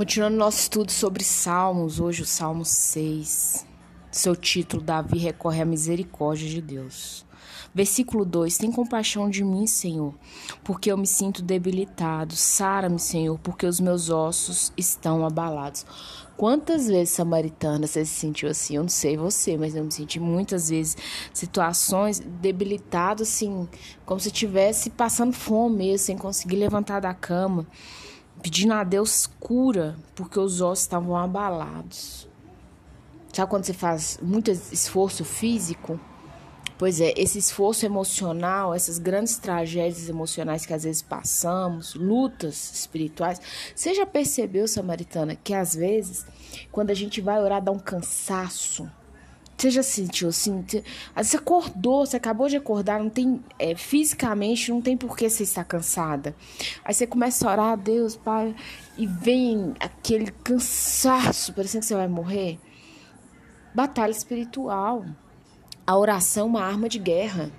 Continuando nosso estudo sobre Salmos, hoje o Salmo 6. Seu título, Davi recorre à misericórdia de Deus. Versículo 2: Tem compaixão de mim, Senhor, porque eu me sinto debilitado. Sara-me, Senhor, porque os meus ossos estão abalados. Quantas vezes, samaritana, você se sentiu assim? Eu não sei você, mas eu me senti muitas vezes situações debilitado, assim, como se estivesse passando fome mesmo, sem conseguir levantar da cama pedindo a Deus cura, porque os ossos estavam abalados. Sabe quando você faz muito esforço físico? Pois é, esse esforço emocional, essas grandes tragédias emocionais que às vezes passamos, lutas espirituais. Você já percebeu, Samaritana, que às vezes, quando a gente vai orar, dá um cansaço você já sentiu assim? Você acordou, você acabou de acordar, não tem. É, fisicamente, não tem por que você estar cansada. Aí você começa a orar a Deus, Pai, e vem aquele cansaço, parecendo que você vai morrer. Batalha espiritual. A oração é uma arma de guerra.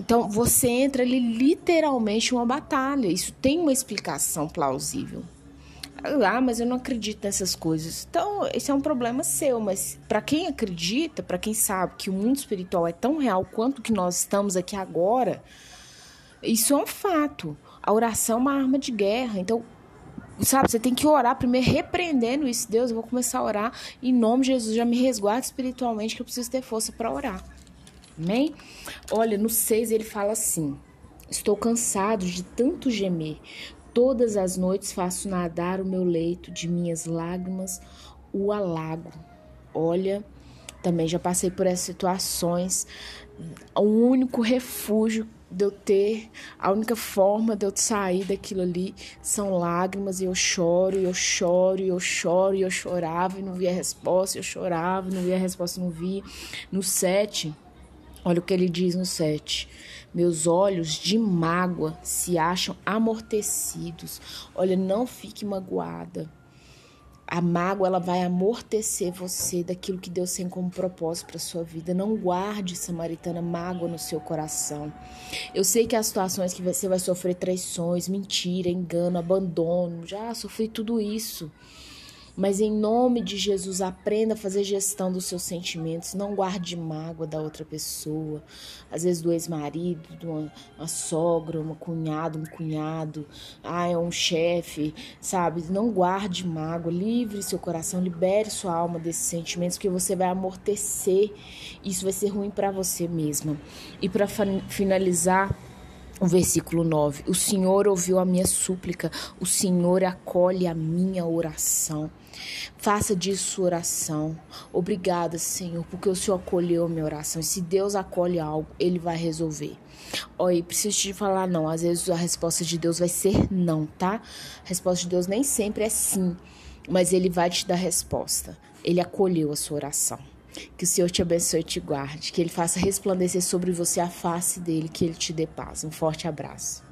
Então você entra ali literalmente uma batalha. Isso tem uma explicação plausível. Ah, mas eu não acredito nessas coisas. Então, esse é um problema seu, mas para quem acredita, para quem sabe que o mundo espiritual é tão real quanto que nós estamos aqui agora, isso é um fato. A oração é uma arma de guerra. Então, sabe, você tem que orar primeiro repreendendo isso. Deus, eu vou começar a orar em nome de Jesus, já me resguarde espiritualmente que eu preciso ter força para orar. Amém? Olha, no 6 ele fala assim: Estou cansado de tanto gemer. Todas as noites faço nadar o meu leito de minhas lágrimas, o alago. Olha, também já passei por essas situações. O único refúgio de eu ter, a única forma de eu sair daquilo ali são lágrimas e eu choro, e eu choro, e eu choro, e eu chorava e não via resposta, eu chorava, não via resposta, não via. No 7, olha o que ele diz no 7. Meus olhos de mágoa se acham amortecidos. Olha, não fique magoada. A mágoa ela vai amortecer você daquilo que Deus tem como propósito para sua vida. Não guarde, samaritana, mágoa no seu coração. Eu sei que há situações que você vai sofrer traições, mentira, engano, abandono. Já sofri tudo isso. Mas em nome de Jesus, aprenda a fazer gestão dos seus sentimentos. Não guarde mágoa da outra pessoa. Às vezes do ex-marido, de uma, uma, sogra, uma cunhada, um cunhado, ah, é um chefe, sabe? Não guarde mágoa. Livre seu coração, libere sua alma desses sentimentos, porque você vai amortecer. Isso vai ser ruim para você mesma. E para finalizar, o versículo 9: O Senhor ouviu a minha súplica, o Senhor acolhe a minha oração. Faça disso oração. Obrigada, Senhor, porque o Senhor acolheu a minha oração. E se Deus acolhe algo, Ele vai resolver. Olha, preciso te falar não. Às vezes a resposta de Deus vai ser não, tá? A resposta de Deus nem sempre é sim, mas Ele vai te dar resposta. Ele acolheu a sua oração. Que o Senhor te abençoe e te guarde. Que Ele faça resplandecer sobre você a face dele. Que Ele te dê paz. Um forte abraço.